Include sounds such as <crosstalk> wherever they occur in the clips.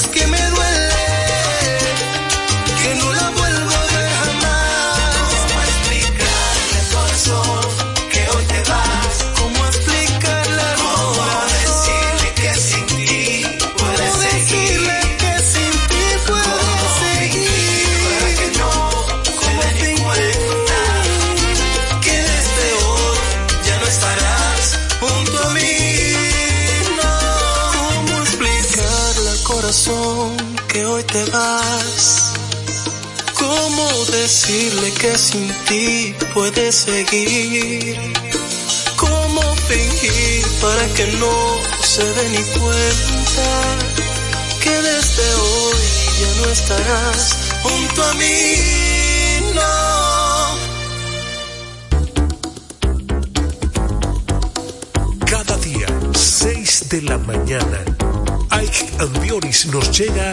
que me duele te vas? ¿Cómo decirle que sin ti puedes seguir? ¿Cómo fingir para que no se dé ni cuenta que desde hoy ya no estarás junto a mí? No. Cada día, 6 de la mañana, Ike Ambioris nos llega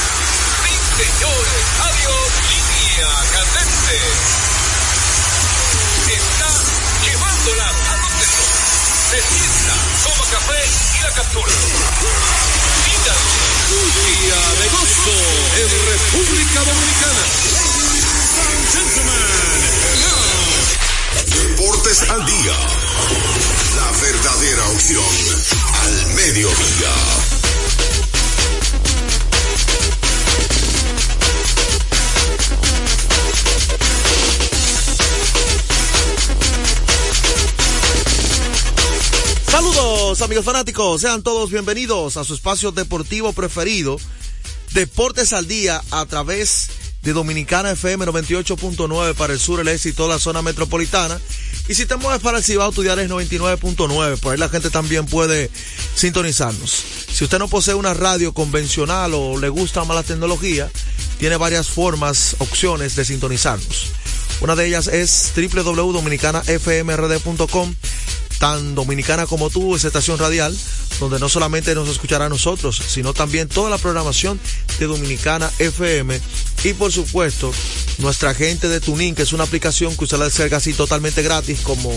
Adiós. Línea candente. Está llevándola a los centros. Se sienta, toma café y la captura. Mira. Un día de gozo en República Dominicana. Gentlemen, Deportes al día. La verdadera opción al mediodía. Amigos fanáticos, sean todos bienvenidos a su espacio deportivo preferido, Deportes al Día a través de Dominicana FM 98.9 para el sur, el este y toda la zona metropolitana. Y si te mueves para el Cibao, tu dial es 99.9, por ahí la gente también puede sintonizarnos. Si usted no posee una radio convencional o le gusta más la tecnología, tiene varias formas, opciones de sintonizarnos. Una de ellas es www.dominicanafmrd.com tan dominicana como tú, esa estación radial, donde no solamente nos escuchará a nosotros, sino también toda la programación de Dominicana FM y por supuesto nuestra gente de Tuning, que es una aplicación que usted la descarga así totalmente gratis como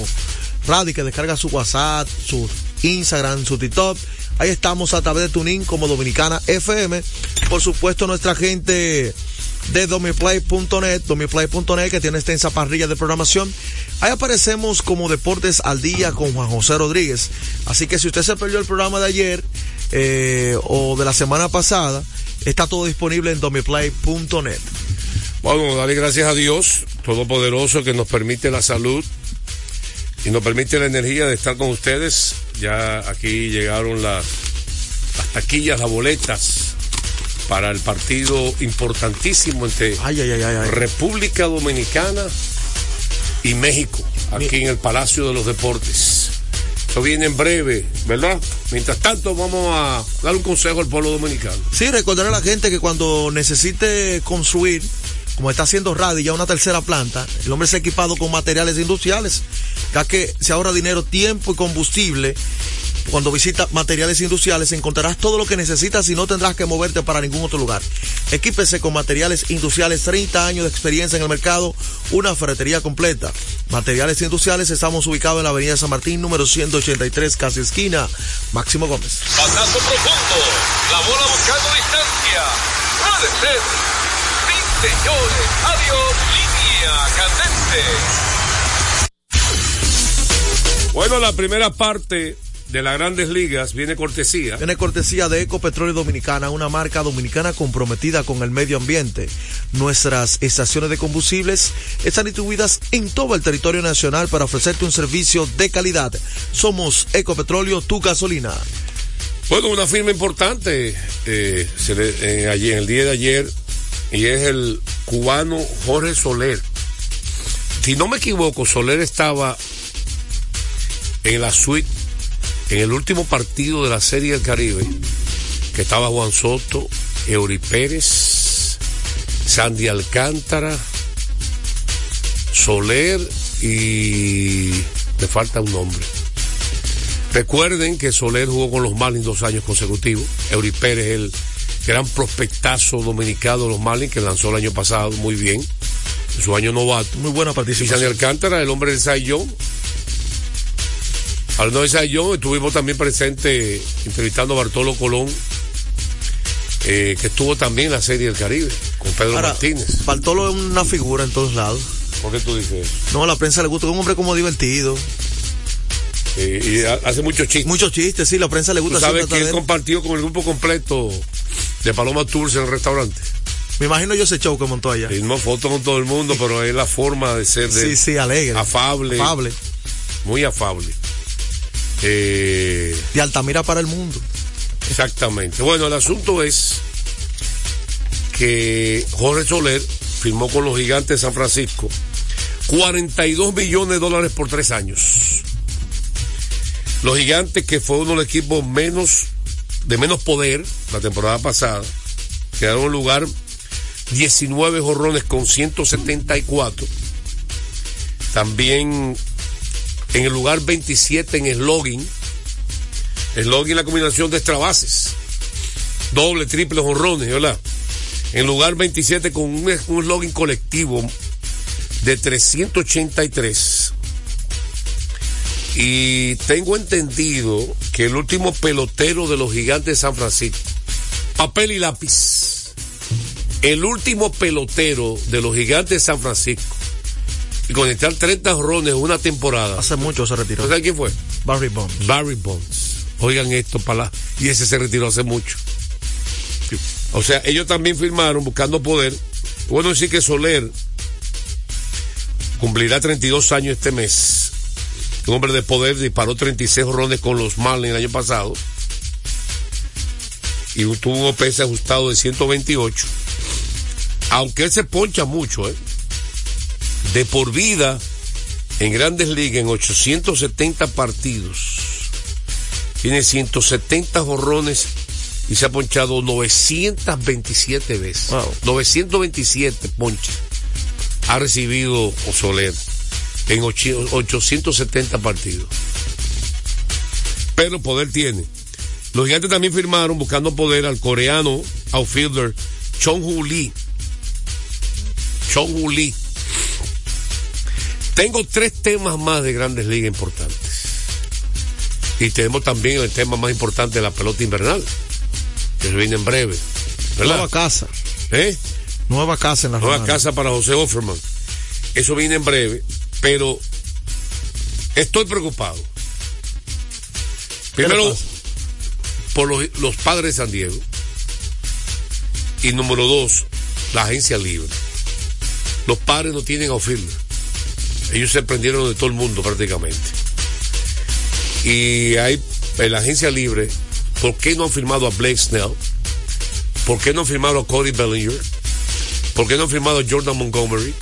radio, que descarga su WhatsApp, su Instagram, su TikTok. Ahí estamos a través de Tuning como Dominicana FM. Por supuesto nuestra gente de domiplay.net, domiplay.net que tiene extensa parrilla de programación. Ahí aparecemos como Deportes al Día con Juan José Rodríguez. Así que si usted se perdió el programa de ayer eh, o de la semana pasada, está todo disponible en domiplay.net. Bueno, darle gracias a Dios Todopoderoso que nos permite la salud y nos permite la energía de estar con ustedes. Ya aquí llegaron las taquillas, las boletas para el partido importantísimo entre Ay, ay, ay, ay, ay. República Dominicana y México, aquí en el Palacio de los Deportes. Eso viene en breve, ¿verdad? Mientras tanto, vamos a dar un consejo al pueblo dominicano. Sí, recordar a la gente que cuando necesite construir, como está haciendo Radi ya una tercera planta, el hombre se ha equipado con materiales industriales, ya que se ahorra dinero, tiempo y combustible cuando visita materiales industriales encontrarás todo lo que necesitas y no tendrás que moverte para ningún otro lugar. Equípese con materiales industriales, 30 años de experiencia en el mercado, una ferretería completa. Materiales industriales, estamos ubicados en la avenida San Martín, número 183, casi esquina. Máximo Gómez. Pasazo profundo, la bola buscando distancia. Puede ser. Sí, señores. Adiós, línea candente. Bueno, la primera parte de las grandes ligas viene cortesía. Viene cortesía de Ecopetróleo Dominicana, una marca dominicana comprometida con el medio ambiente. Nuestras estaciones de combustibles están distribuidas en todo el territorio nacional para ofrecerte un servicio de calidad. Somos Ecopetróleo, tu gasolina. Bueno, una firma importante eh, se le, eh, allí, en el día de ayer y es el cubano Jorge Soler. Si no me equivoco, Soler estaba en la suite en el último partido de la Serie del Caribe, que estaba Juan Soto, Eury Pérez, Sandy Alcántara, Soler y me falta un nombre. Recuerden que Soler jugó con los Marlins dos años consecutivos. Eury Pérez, el gran prospectazo dominicano de los Marlins que lanzó el año pasado muy bien, en su año novato. Muy buena participación. Y Sandy Alcántara, el hombre del Sayón, Hablando de Sayón, estuvimos también presentes entrevistando a Bartolo Colón, eh, que estuvo también en la Serie del Caribe, con Pedro Ahora, Martínez. Bartolo es una figura en todos lados. ¿Por qué tú dices eso? No, a la prensa le gusta, es un hombre como divertido. Eh, y ha- hace muchos chistes. Muchos chistes, sí, la prensa le Tú gusta. sabes siempre que él compartió con el grupo completo de Paloma Tours en el restaurante. Me imagino yo ese show que montó allá. Y no foto con todo el mundo, pero es la forma de ser de Sí, sí, alegre. afable, Afable. muy afable. Eh, De Altamira para el mundo. Exactamente. Bueno, el asunto es que Jorge Soler firmó con los gigantes de San Francisco 42 millones de dólares por tres años. Los gigantes, que fue uno de los equipos menos, de menos poder la temporada pasada, quedaron en lugar 19 jorrones con 174. También en el lugar 27 en slogan. Slogan la combinación de extra bases. Doble, triple jonrones, ¿verdad? En lugar 27 con un, un colectivo de 383. Y tengo entendido que el último pelotero de los gigantes de San Francisco, papel y lápiz, el último pelotero de los gigantes de San Francisco, y conectar 30 jonrones en una temporada. Hace mucho se retiró. ¿Sabes quién fue? Barry Bonds. Barry Bonds. Oigan esto para. Y ese se retiró hace mucho. O sea, ellos también firmaron buscando poder. Bueno, decir que Soler cumplirá 32 años este mes. Un hombre de poder disparó 36 rondes con los Marlins el año pasado. Y tuvo un OPS ajustado de 128. Aunque él se poncha mucho, ¿eh? De por vida en grandes ligas en 870 partidos tiene 170 jorrones y se ha ponchado 927 veces. Wow. 927 ponches ha recibido Soler en ocho- 870 partidos. Pero poder tiene. Los gigantes también firmaron buscando poder al coreano outfielder Chong Hu Lee. Chong Hu Lee. Tengo tres temas más de grandes ligas importantes. Y tenemos también el tema más importante de la pelota invernal, que viene en breve. ¿Verdad? Nueva casa. ¿Eh? Nueva casa en la Nueva casa para José Offerman. Eso viene en breve, pero estoy preocupado. ¿Qué le Primero, por los, los padres de San Diego. Y número dos, la agencia libre. Los padres no tienen outfielder. Ellos se prendieron de todo el mundo prácticamente. Y hay en la agencia libre, ¿por qué no han firmado a Blake Snell? ¿Por qué no han firmado a Cody Bellinger? ¿Por qué no han firmado a Jordan Montgomery?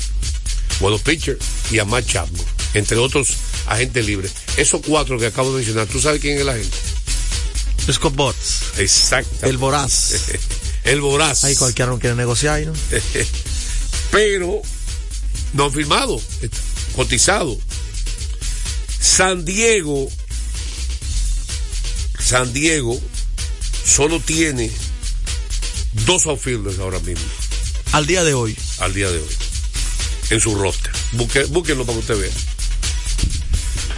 Buenos pitchers y a Matt Chapman, entre otros agente libre. Esos cuatro que acabo de mencionar, ¿tú sabes quién es la gente? Scott Bots. Exacto. El voraz. <laughs> el voraz. Ahí cualquiera no quiere negociar ¿no? <laughs> Pero no firmado, cotizado. San Diego, San Diego solo tiene dos outfielders ahora mismo. Al día de hoy. Al día de hoy. En su roster. búsquenlo para que usted vea.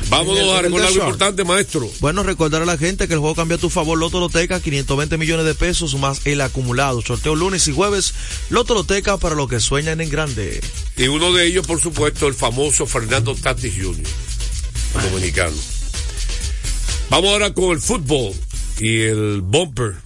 Vamos a recordar algo importante, maestro. Bueno, recordar a la gente que el juego cambia a tu favor. Loto Loteca, 520 millones de pesos más el acumulado. Sorteo lunes y jueves. Loto Loteca para los que sueñan en grande. Y uno de ellos, por supuesto, el famoso Fernando Tatis Jr., dominicano. Vamos ahora con el fútbol y el bumper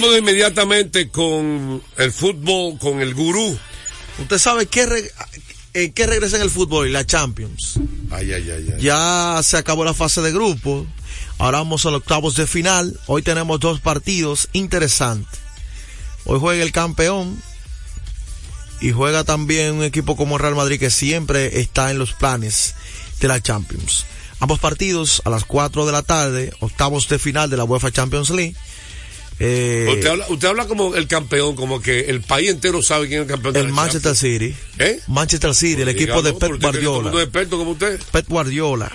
Vamos inmediatamente con el fútbol, con el gurú. ¿Usted sabe qué, eh, qué regresa en el fútbol y la Champions? Ay, ay, ay. Ya se acabó la fase de grupo. Ahora vamos a los octavos de final. Hoy tenemos dos partidos interesantes. Hoy juega el campeón y juega también un equipo como Real Madrid que siempre está en los planes de la Champions. Ambos partidos a las 4 de la tarde, octavos de final de la UEFA Champions League. Eh, usted, habla, como el campeón, como que el país entero sabe quién es el campeón. El Manchester City. ¿Eh? Manchester City, el equipo de Pep Guardiola. ¿Un experto como usted? Pep Guardiola.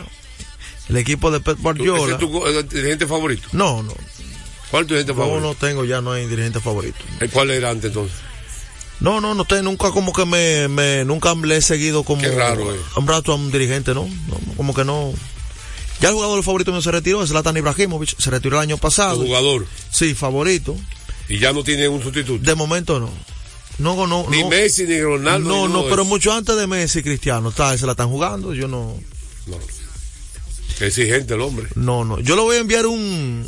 El equipo de Pep Guardiola. ¿Es tu dirigente favorito? No, no. ¿Cuál es tu dirigente favorito? No, no tengo, ya no hay dirigente favorito. Eh, ¿Cuál era antes entonces? No, no, no, tengo nunca como que me, me nunca le he seguido como Qué raro, eh. un rato a un dirigente, ¿no? Como que no. Ya el jugador favorito mío se retiró, es Zlatan Ibrahimovic, se retiró el año pasado. ¿El jugador? Sí, favorito. ¿Y ya no tiene un sustituto? De momento no. No, no, ni Messi, ni Ronaldo. No, no, pero mucho antes de Messi, Cristiano, está, se la están jugando, yo no. No. Exigente el hombre. No, no. Yo le voy a enviar un,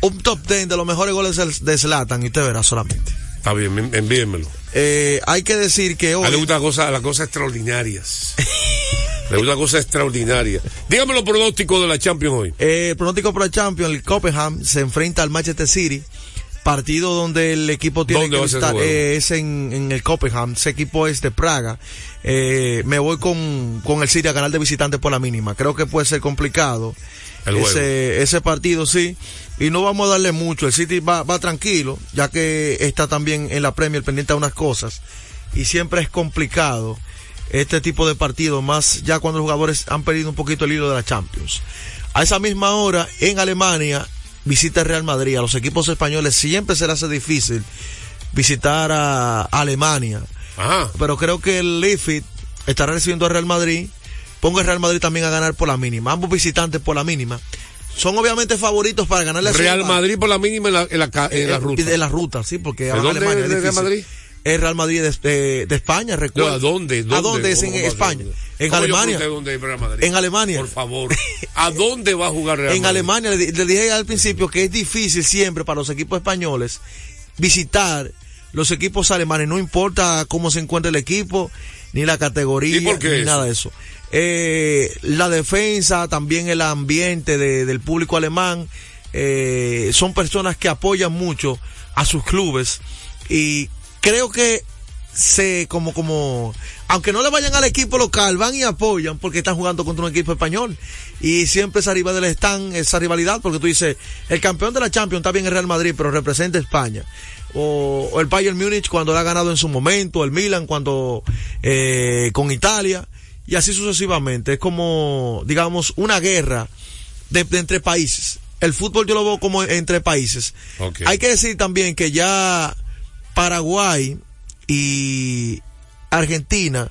un top 10 de los mejores goles de Zlatan y usted verá solamente. Está bien, envíenmelo. Eh, hay que decir que hoy. A le gusta las cosas extraordinarias. <laughs> Le gusta cosa extraordinaria. Dígame los pronósticos de la Champions hoy. Eh, el pronóstico para la Champions, el Copenhagen se enfrenta al Manchester City. Partido donde el equipo tiene que estar eh, es en, el Copenhagen. Ese equipo es de Praga. Eh, me voy con, con el City a ganar de visitante por la mínima. Creo que puede ser complicado. ese, ese partido, sí. Y no vamos a darle mucho. El City va, va tranquilo, ya que está también en la Premier pendiente a unas cosas. Y siempre es complicado este tipo de partidos, más ya cuando los jugadores han perdido un poquito el hilo de la Champions. A esa misma hora, en Alemania, visita Real Madrid. A los equipos españoles siempre se les hace difícil visitar a Alemania. Pero creo que el Leifit estará recibiendo a Real Madrid. Pongo el Real Madrid también a ganar por la mínima. Ambos visitantes por la mínima. Son obviamente favoritos para ganarle a Real Madrid por la mínima en la, en la, en la ruta. En la ruta, sí, porque ¿De dónde Alemania es Real Madrid? El Real Madrid de, de, España, recuerdo. ¿A dónde? ¿A dónde es en España? En Alemania. En Alemania. Por favor. <laughs> ¿A dónde va a jugar Real Madrid? En Alemania. Le, dije al principio que es difícil siempre para los equipos españoles visitar los equipos alemanes. No importa cómo se encuentre el equipo, ni la categoría, ni nada de eso. Eh, la defensa, también el ambiente del público alemán. Eh, son personas que apoyan mucho a sus clubes y creo que se como como aunque no le vayan al equipo local van y apoyan porque están jugando contra un equipo español. Y siempre esa rivalidad están esa rivalidad porque tú dices el campeón de la Champions está bien el Real Madrid pero representa España. O, el Bayern Múnich cuando lo ha ganado en su momento el Milan cuando eh, con Italia y así sucesivamente. Es como digamos una guerra de, entre países. El fútbol yo lo veo como entre países. Hay que decir también que ya Paraguay y Argentina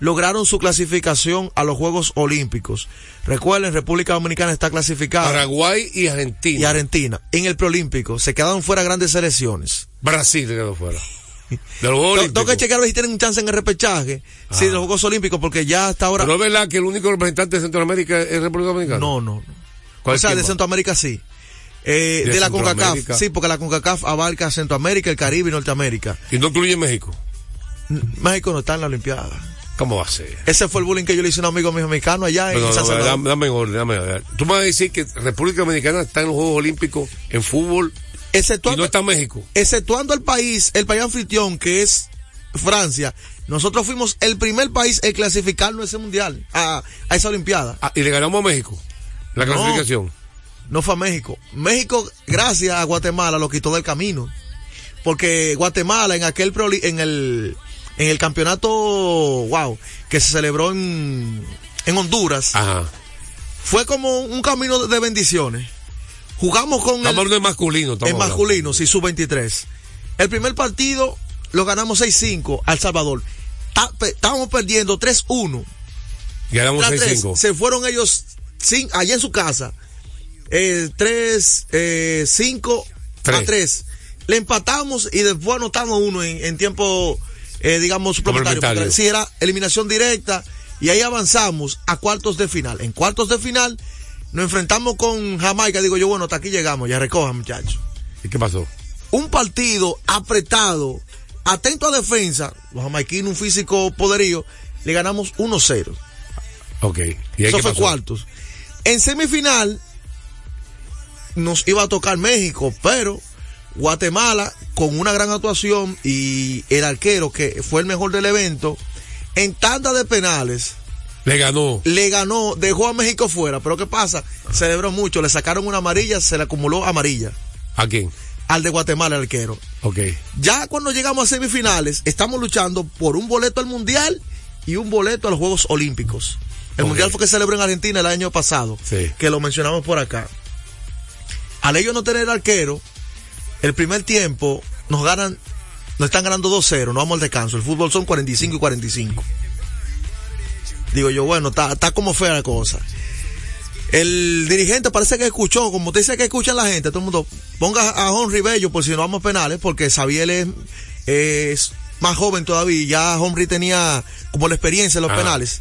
lograron su clasificación a los Juegos Olímpicos. Recuerden, República Dominicana está clasificada. Paraguay y Argentina. Y Argentina. En el preolímpico se quedaron fuera grandes selecciones. Brasil quedó fuera. <laughs> Tengo que chequear a ver si tienen un chance en el repechaje. Sí, de los Juegos Olímpicos, porque ya hasta ahora. Pero es verdad que el único representante de Centroamérica es República Dominicana. No, no, no. ¿Cuál O sea, de? Centroamérica sí. Eh, De de, la. CONCACAF. Sí, porque la CONCACAF abarca Centroamérica, el Caribe y Norteamérica. Y no incluye México. México no está en la Olimpiada. ¿Cómo va a ser? Ese fue el bullying que yo le hice a un amigo mío mexicano allá en No, no, San no, Salvador. dame, dame orden, dame orden. Tú me vas a decir que República Dominicana está en los Juegos Olímpicos en fútbol y Exceptuando, no está México. exceptuando el país, el país anfitrión que es Francia, nosotros fuimos el primer país en clasificarnos a ese mundial, a, a esa Olimpiada. Ah, y le ganamos a México. La No. clasificación. No fue a México. México, gracias a Guatemala, lo quitó del camino. Porque Guatemala en aquel en el en el campeonato wow que se celebró en en Honduras Ajá. fue como un camino de bendiciones. Jugamos con Estamos el, de masculino. estamos en hablando. masculino, sí, sub-23. El primer partido lo ganamos 6-5 al Salvador. Estábamos perdiendo 3-1. Ganamos Tras tres, 6-5. se fueron ellos sin, allá en su casa. Eh, 3, eh, 5 a Tres. 3. Le empatamos y después anotamos uno en, en tiempo, eh, digamos, suplementario. Sí, era eliminación directa y ahí avanzamos a cuartos de final. En cuartos de final nos enfrentamos con Jamaica. Digo yo, bueno, hasta aquí llegamos, ya recojan muchachos. ¿Y qué pasó? Un partido apretado, atento a defensa, los jamaiquinos, un físico poderío, le ganamos 1-0. Ok. ¿Y ahí Eso qué fue pasó? cuartos. En semifinal nos iba a tocar México, pero Guatemala con una gran actuación y el arquero que fue el mejor del evento en tanda de penales Le ganó. le ganó, dejó a México fuera, pero ¿qué pasa? Celebró mucho, le sacaron una amarilla, se le acumuló amarilla ¿A quién? al de Guatemala el arquero. Ok. Ya cuando llegamos a semifinales, estamos luchando por un boleto al Mundial y un boleto a los Juegos Olímpicos. El. Mundial fue que celebró en Argentina el año pasado, Sí. que lo mencionamos por acá. Al ellos no tener arquero, el primer tiempo nos ganan, nos están ganando 2-0, no vamos al descanso. El fútbol son 45 y 45. Digo yo, bueno, está está como fea la cosa. El dirigente parece que escuchó, como te dice que escuchan la gente, todo el mundo, ponga a Henry Bello por si no vamos a penales, porque Xavier es, es más joven todavía, ya Henry tenía como la experiencia en los Ajá. penales.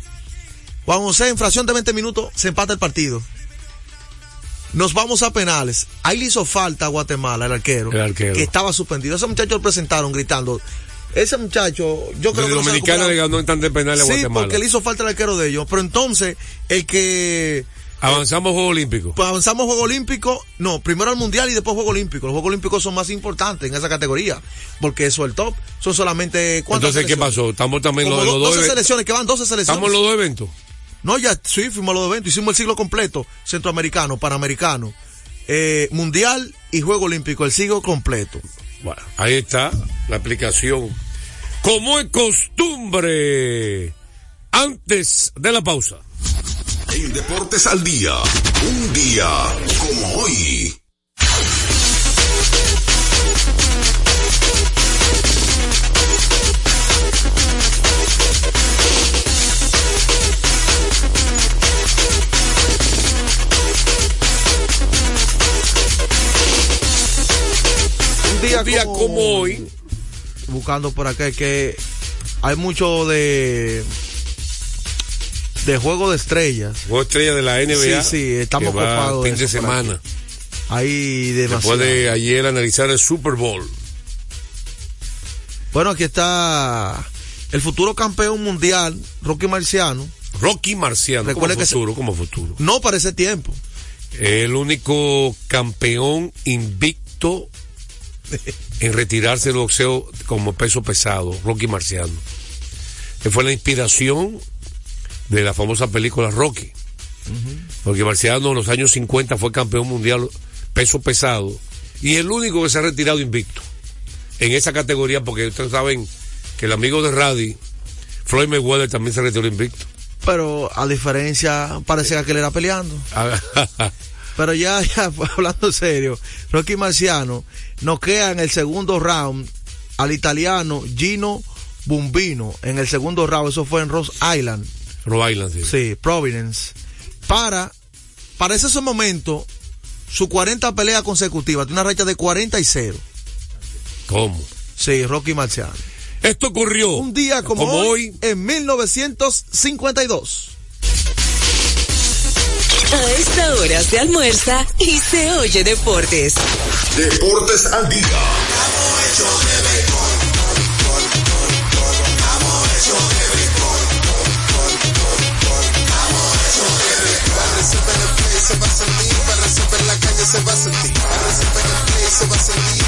Juan José, en fracción de 20 minutos, se empata el partido. Nos vamos a penales. Ahí le hizo falta a Guatemala, el arquero, El arquero. que estaba suspendido. Ese muchacho lo presentaron gritando. Ese muchacho, yo creo que no se ha Dominicana le recuperado. ganó en tan de penal a Sí, Guatemala. porque le hizo falta el arquero de ellos. Pero entonces, el que Avanzamos a Juegos Olímpicos. pues avanzamos Juego Olímpico, no, primero al Mundial y después Juego Olímpico. Los Juegos Olímpicos son más importantes en esa categoría, porque eso es el top. Son solamente ¿cuántas Entonces, ¿qué pasó? Estamos también Como los, los 12 dos selecciones, que van 12 selecciones. Estamos los dos eventos. No, ya sí, fuimos a los dos eventos, hicimos el siglo completo, centroamericano, panamericano, eh, mundial y Juego Olímpico, el siglo completo. Bueno, ahí está la aplicación. Como es costumbre, antes de la pausa. En Deportes al Día, un día como hoy. Día, como hoy. Buscando por acá que hay mucho de de juego de estrellas. Juego estrella de la NBA. Sí, sí, estamos de Fin de semana. Hay demasiado. Después de ayer analizar el Super Bowl. Bueno, aquí está el futuro campeón mundial, Rocky Marciano. Rocky Marciano. Como se- futuro, como futuro. No para ese tiempo. El único campeón invicto en retirarse del boxeo como peso pesado, Rocky Marciano. Que fue la inspiración de la famosa película Rocky. Rocky Marciano en los años 50 fue campeón mundial peso pesado y el único que se ha retirado invicto en esa categoría porque ustedes saben que el amigo de Raddy, Floyd Mayweather también se retiró invicto. Pero a diferencia, parecía que él era peleando. <laughs> Pero ya, ya, <laughs> hablando serio, Rocky Marciano noquea en el segundo round al italiano Gino Bumbino en el segundo round. Eso fue en Rhode Island. Rhode Island, sí. Sí, Providence. Para, para ese momento, su 40 pelea consecutiva, tiene una racha de 40 y 0. ¿Cómo? Sí, Rocky Marciano. Esto ocurrió un día como, hoy, en 1952. A esta hora se almuerza y se oye deportes. Deportes al día. se va a sentir, para resolver la calle se va a sentir, para resolver el play se va a sentir.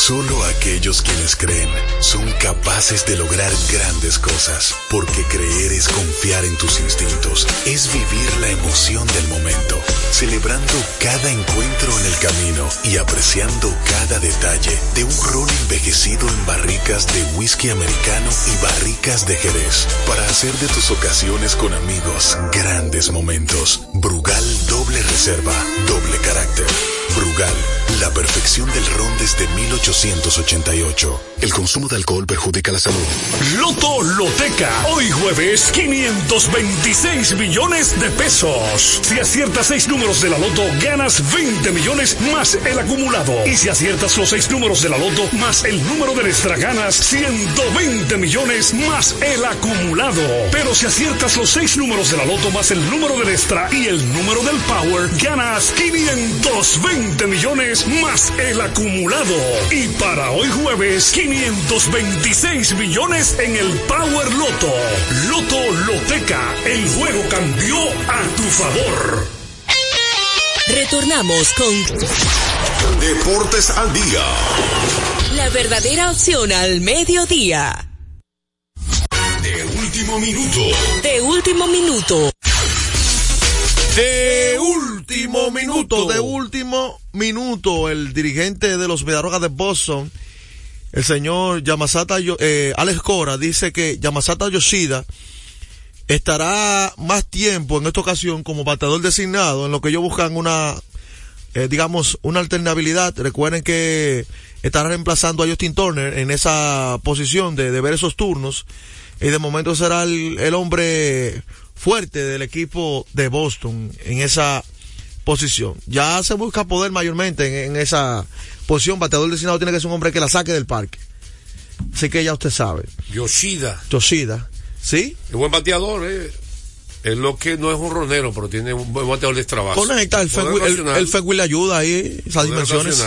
Solo aquellos quienes creen son capaces de lograr grandes cosas, porque creer es confiar en tus instintos, es vivir la emoción del momento, celebrando cada encuentro en el camino y apreciando cada detalle de un ron envejecido en barricas de whisky americano y barricas de Jerez, para hacer de tus ocasiones con amigos grandes momentos. Brugal doble reserva, doble carácter. Brugal, la perfección del ron desde 1888. El consumo de alcohol perjudica la salud. Loto Loteca. Hoy jueves, 526 millones de pesos. Si aciertas seis números de la Loto, ganas 20 millones más el acumulado. Y si aciertas los seis números de la Loto más el número de extra, ganas 120 millones más el acumulado. Pero si aciertas los seis números de la Loto más el número del extra y el número del Power, ganas 520 millones más el acumulado. Y para hoy jueves, 526 millones en el Power Loto. Loto Loteca, el juego cambió a tu favor. Retornamos con Deportes al día. La verdadera opción al mediodía. De último minuto. De último minuto. De último minuto, de último minuto, el dirigente de los Medarogas de Boston, el señor Yamasata, eh, Alex Cora, dice que Yamasata Yoshida estará más tiempo en esta ocasión como bateador designado, en lo que ellos buscan una, eh, digamos, una alternabilidad. Recuerden que estará reemplazando a Justin Turner en esa posición de, de ver esos turnos. Y de momento será el, el hombre fuerte del equipo de Boston en esa posición. Ya se busca poder mayormente en, esa posición. Bateador designado tiene que ser un hombre que la saque del parque. Así que ya usted sabe. Yoshida. Yoshida. ¿Sí? Es buen bateador, eh. Es lo que no es un ronero, pero tiene un buen bateador de trabajo. Conecta, el Fegui le ayuda ahí, esas dimensiones.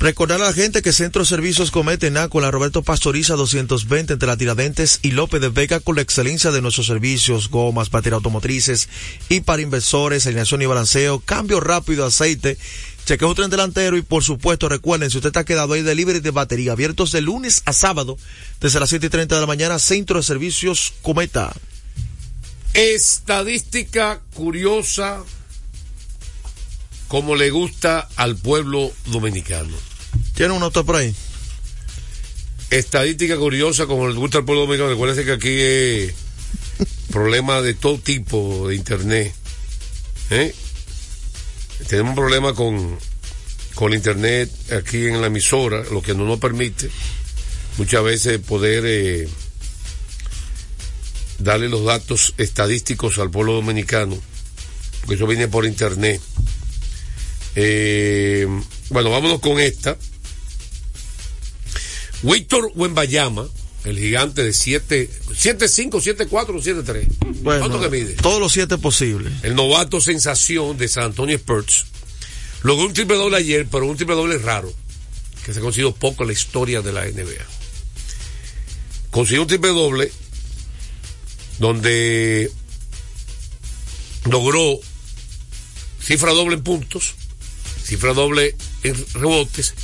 Recordar a la gente que Centro Servicios Comete la Roberto Pastoriza 220 entre la Tiradentes y López de Vega con la excelencia de nuestros servicios, gomas, baterías automotrices y para inversores, alineación y balanceo, cambio rápido, aceite, chequeo tren delantero y por supuesto recuerden, si usted está quedado ahí, delivery de batería, abiertos de lunes a sábado desde las 7 y 30 de la mañana, Centro de Servicios Cometa. Estadística curiosa como le gusta al pueblo dominicano. ¿Tiene un nota por ahí? Estadística curiosa, como le gusta al pueblo dominicano. Recuérdense que aquí hay problemas de todo tipo de internet. ¿eh? Tenemos un problema con, con internet aquí en la emisora, lo que no nos permite muchas veces poder eh, darle los datos estadísticos al pueblo dominicano, porque eso viene por internet. Eh, bueno, vámonos con esta. Víctor Wembayama, el gigante de 7, 7-5, 7-4 o 7-3. Bueno, ¿Cuánto que mide? Todos los 7 posibles. El novato sensación de San Antonio Spurs. Logró un triple doble ayer, pero un triple doble raro, que se ha conseguido poco en la historia de la NBA. Consiguió un triple doble donde logró cifra doble en puntos, cifra doble en rebotes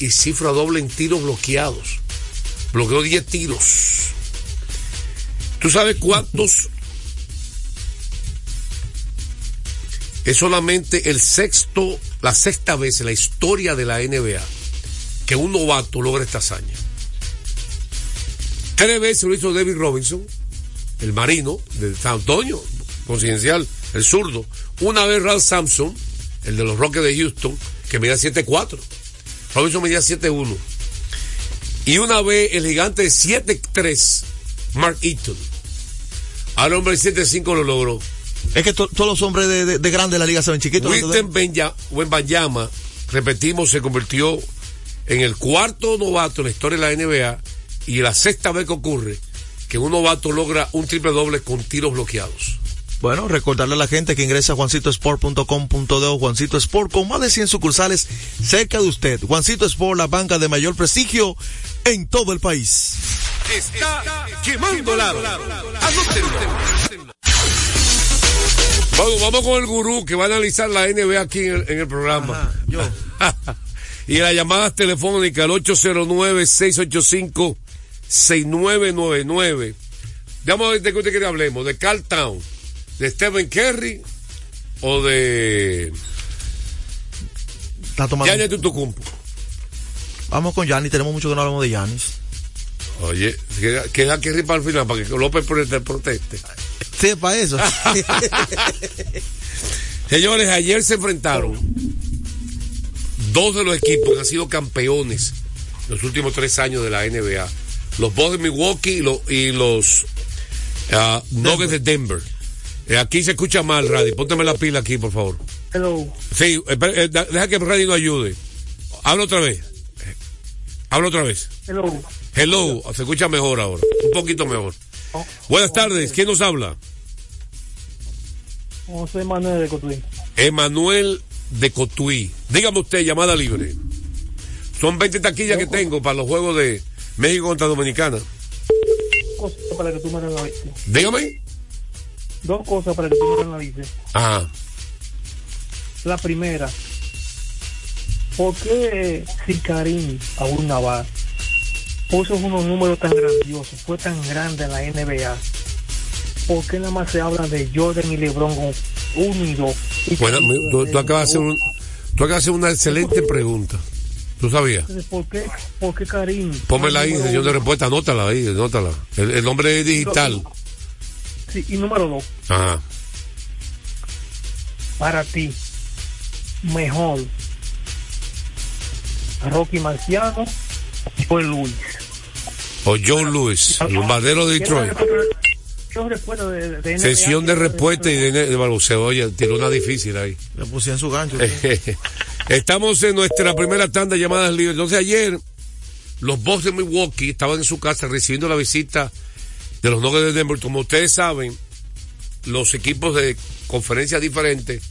y cifra doble en tiros bloqueados. Bloqueó 10 tiros. ¿Tú sabes cuántos? Es solamente el sexto, la sexta vez en la historia de la NBA que un novato logra esta hazaña. Tres veces lo hizo David Robinson, el marino de San Antonio, confidencial, el zurdo. Una vez Ralph Sampson, el de los Rockets de Houston, que medía 7'4. Robinson medía 7'1. Y una vez el gigante de 7-3, Mark Eaton. Al hombre de 7-5 lo logró. Es que todos los hombres de, de, de grande de la liga se ven chiquitos. Winston Banyama, repetimos, se convirtió en el cuarto novato en la historia de la NBA y la sexta vez que ocurre que un novato logra un triple doble con tiros bloqueados. Bueno, recordarle a la gente que ingresa a juancitosport.com.de o Juancito Sport con más de 100 sucursales cerca de usted. Juancito Sport, la banca de mayor prestigio en todo el país. Está quemando lado. Vamos, vamos con el gurú que va a analizar la NBA aquí en el, en el programa. Ajá, yo. <laughs> y las llamadas telefónicas al 809-685-6999. Vamos a ver de qué usted quiere hablemos, de Carl Town, de Stephen Curry o de Está tomando. Giannis Tutucumpo. Vamos con Yanis, tenemos mucho que no hablamos de Yanis. Oye, queda, queda Curry para el final, para que López proteste. para eso. <laughs> Señores, ayer se enfrentaron dos de los equipos que han sido campeones los últimos tres años de la NBA. Los Bulls de Milwaukee y los, y los uh, Nuggets de Denver. Eh, aquí se escucha mal, Radi. Pónteme la pila aquí, por favor. Hello. Sí, eh, eh, deja que Radi nos ayude. Habla otra vez. Habla otra vez. Hello. Hello. Se escucha mejor ahora. Un poquito mejor. Oh, Buenas tardes. ¿Quién nos habla? soy Manuel de Cotuí. Emanuel de Cotuí. Dígame usted, llamada libre. Son 20 taquillas que tengo para los juegos de México contra Dominicana. Para que tú me. Dígame. Dos cosas para que tú me analices. Ajá. La primera, ¿por qué si Karim Abdul Navar puso unos números tan grandiosos, fue tan grande en la NBA? ¿Por qué nada más se habla de Jordan y LeBron con uno y dos? Y Bueno, tú, tú acabas de hacer dos? un- tú acabas de hacer una excelente pregunta. ¿Tú sabías? ¿Por qué, por qué Karim? Pónmela ahí, señor de respuesta, anótala ahí, anótala. El, el nombre es digital. Sí, y número dos, Ajá. para ti, mejor, Rocky Marciano o Luis. O John Lewis, el bombardero de Detroit. Yo recuerdo de, de NBA, Sesión de respuesta y de, de balbuceo. Oye, tiró una difícil ahí. Le puse en su gancho. <laughs> Estamos en nuestra primera tanda de llamadas libres. Entonces ayer los Bucks de Milwaukee estaban en su casa recibiendo la visita de los Nuggets de Denver. Como ustedes saben, los equipos de conferencias diferentes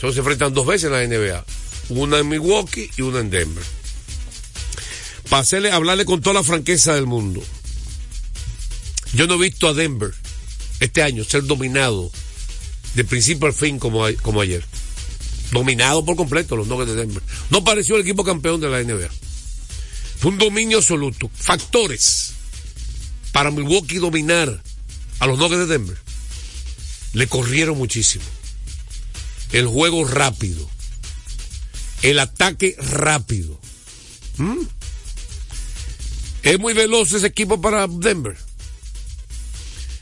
solo se enfrentan dos veces en la NBA. Una en Milwaukee y una en Denver. Hacerle, hablarle con toda la franqueza del mundo. Yo no he visto a Denver este año ser dominado de principio al fin como, como ayer dominado por completo los Nuggets de Denver. No pareció el equipo campeón de la NBA. Fue un dominio absoluto. Factores para Milwaukee dominar a los Nuggets de Denver. Le corrieron muchísimo. El juego rápido. El ataque rápido. ¿Mm? Es muy veloz ese equipo para Denver.